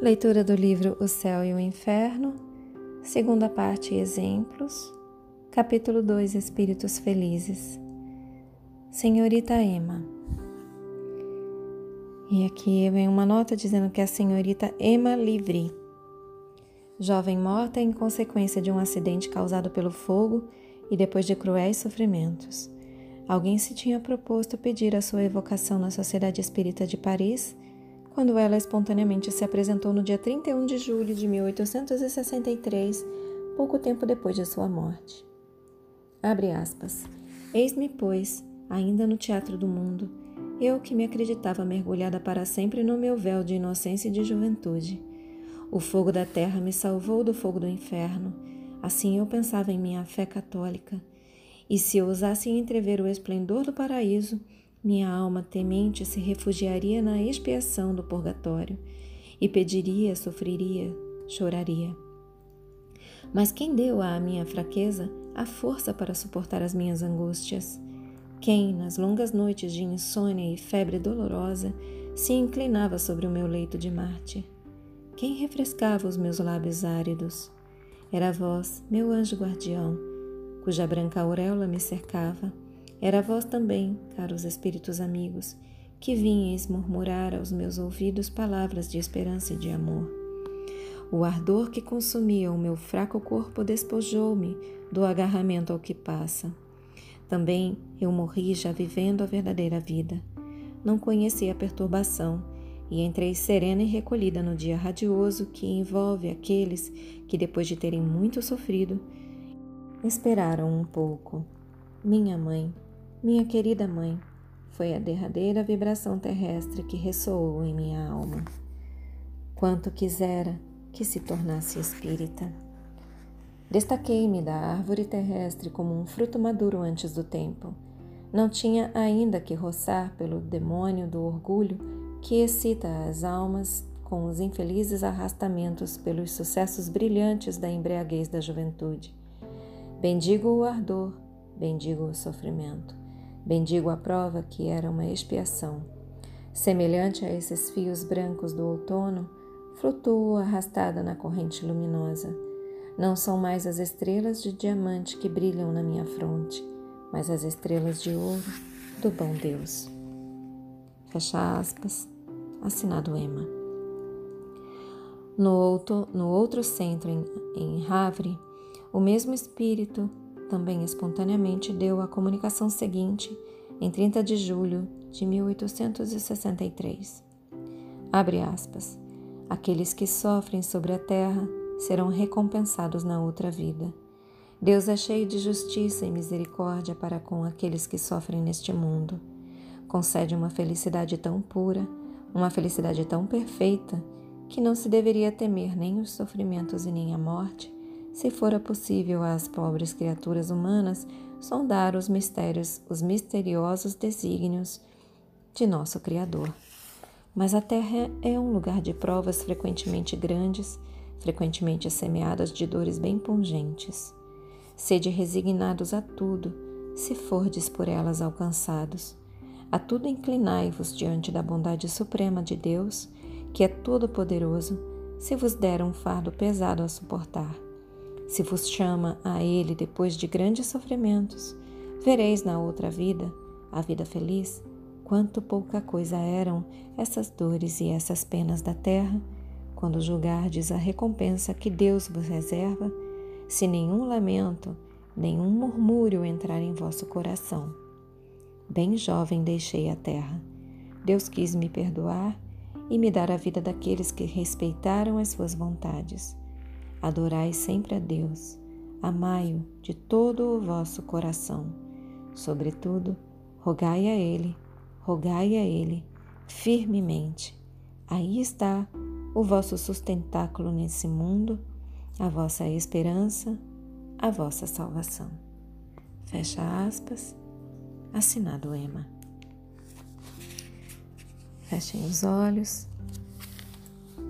Leitura do livro O Céu e o Inferno, segunda parte Exemplos, capítulo 2 Espíritos Felizes. Senhorita Emma. E aqui vem uma nota dizendo que é a senhorita Emma Livry, jovem morta em consequência de um acidente causado pelo fogo e depois de cruéis sofrimentos. Alguém se tinha proposto pedir a sua evocação na Sociedade Espírita de Paris quando ela espontaneamente se apresentou no dia 31 de julho de 1863, pouco tempo depois de sua morte. Abre aspas. Eis-me, pois, ainda no teatro do mundo, eu que me acreditava mergulhada para sempre no meu véu de inocência e de juventude. O fogo da terra me salvou do fogo do inferno. Assim eu pensava em minha fé católica. E se ousasse entrever o esplendor do paraíso, minha alma temente se refugiaria na expiação do purgatório e pediria, sofreria, choraria. Mas quem deu à minha fraqueza a força para suportar as minhas angústias? Quem, nas longas noites de insônia e febre dolorosa, se inclinava sobre o meu leito de Marte? Quem refrescava os meus lábios áridos? Era vós, meu anjo guardião, cuja branca auréola me cercava era vós também, caros espíritos amigos, que vinhais murmurar aos meus ouvidos palavras de esperança e de amor. O ardor que consumia o meu fraco corpo despojou-me do agarramento ao que passa. Também eu morri já vivendo a verdadeira vida. Não conheci a perturbação e entrei serena e recolhida no dia radioso que envolve aqueles que, depois de terem muito sofrido, esperaram um pouco. Minha mãe, minha querida mãe, foi a derradeira vibração terrestre que ressoou em minha alma. Quanto quisera que se tornasse espírita. Destaquei-me da árvore terrestre como um fruto maduro antes do tempo. Não tinha ainda que roçar pelo demônio do orgulho que excita as almas com os infelizes arrastamentos pelos sucessos brilhantes da embriaguez da juventude. Bendigo o ardor, bendigo o sofrimento. Bendigo a prova que era uma expiação. Semelhante a esses fios brancos do outono, flutuo arrastada na corrente luminosa. Não são mais as estrelas de diamante que brilham na minha fronte, mas as estrelas de ouro do bom Deus. Fecha aspas. Assinado Emma. No outro, no outro centro, em, em Havre, o mesmo espírito também espontaneamente deu a comunicação seguinte em 30 de julho de 1863. Abre aspas. Aqueles que sofrem sobre a terra serão recompensados na outra vida. Deus é cheio de justiça e misericórdia para com aqueles que sofrem neste mundo. Concede uma felicidade tão pura, uma felicidade tão perfeita, que não se deveria temer nem os sofrimentos e nem a morte, se fora possível às pobres criaturas humanas sondar os mistérios, os misteriosos desígnios de nosso Criador. Mas a Terra é um lugar de provas frequentemente grandes, frequentemente semeadas de dores bem pungentes. Sede resignados a tudo, se fordes por elas alcançados. A tudo inclinai-vos diante da bondade suprema de Deus, que é todo-poderoso, se vos der um fardo pesado a suportar se vos chama a Ele depois de grandes sofrimentos, vereis na outra vida, a vida feliz, quanto pouca coisa eram essas dores e essas penas da terra, quando julgardes a recompensa que Deus vos reserva, se nenhum lamento, nenhum murmúrio entrar em vosso coração. Bem jovem deixei a terra. Deus quis me perdoar e me dar a vida daqueles que respeitaram as suas vontades. Adorai sempre a Deus, amai-o de todo o vosso coração. Sobretudo, rogai a Ele, rogai a Ele firmemente. Aí está o vosso sustentáculo nesse mundo, a vossa esperança, a vossa salvação. Fecha aspas. Assinado Ema. Fechem os olhos.